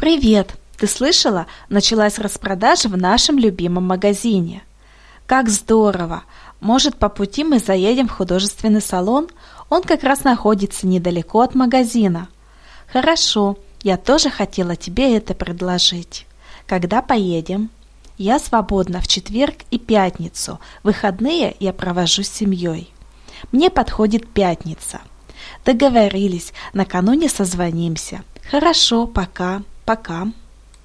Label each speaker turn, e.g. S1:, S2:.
S1: Привет! Ты слышала? Началась распродажа в нашем любимом магазине. Как здорово! Может, по пути мы заедем в художественный салон? Он как раз находится недалеко от магазина. Хорошо, я тоже хотела тебе это предложить. Когда поедем? Я свободна в четверг и пятницу. Выходные я провожу с семьей. Мне подходит пятница. Договорились, накануне созвонимся. Хорошо, пока, пока.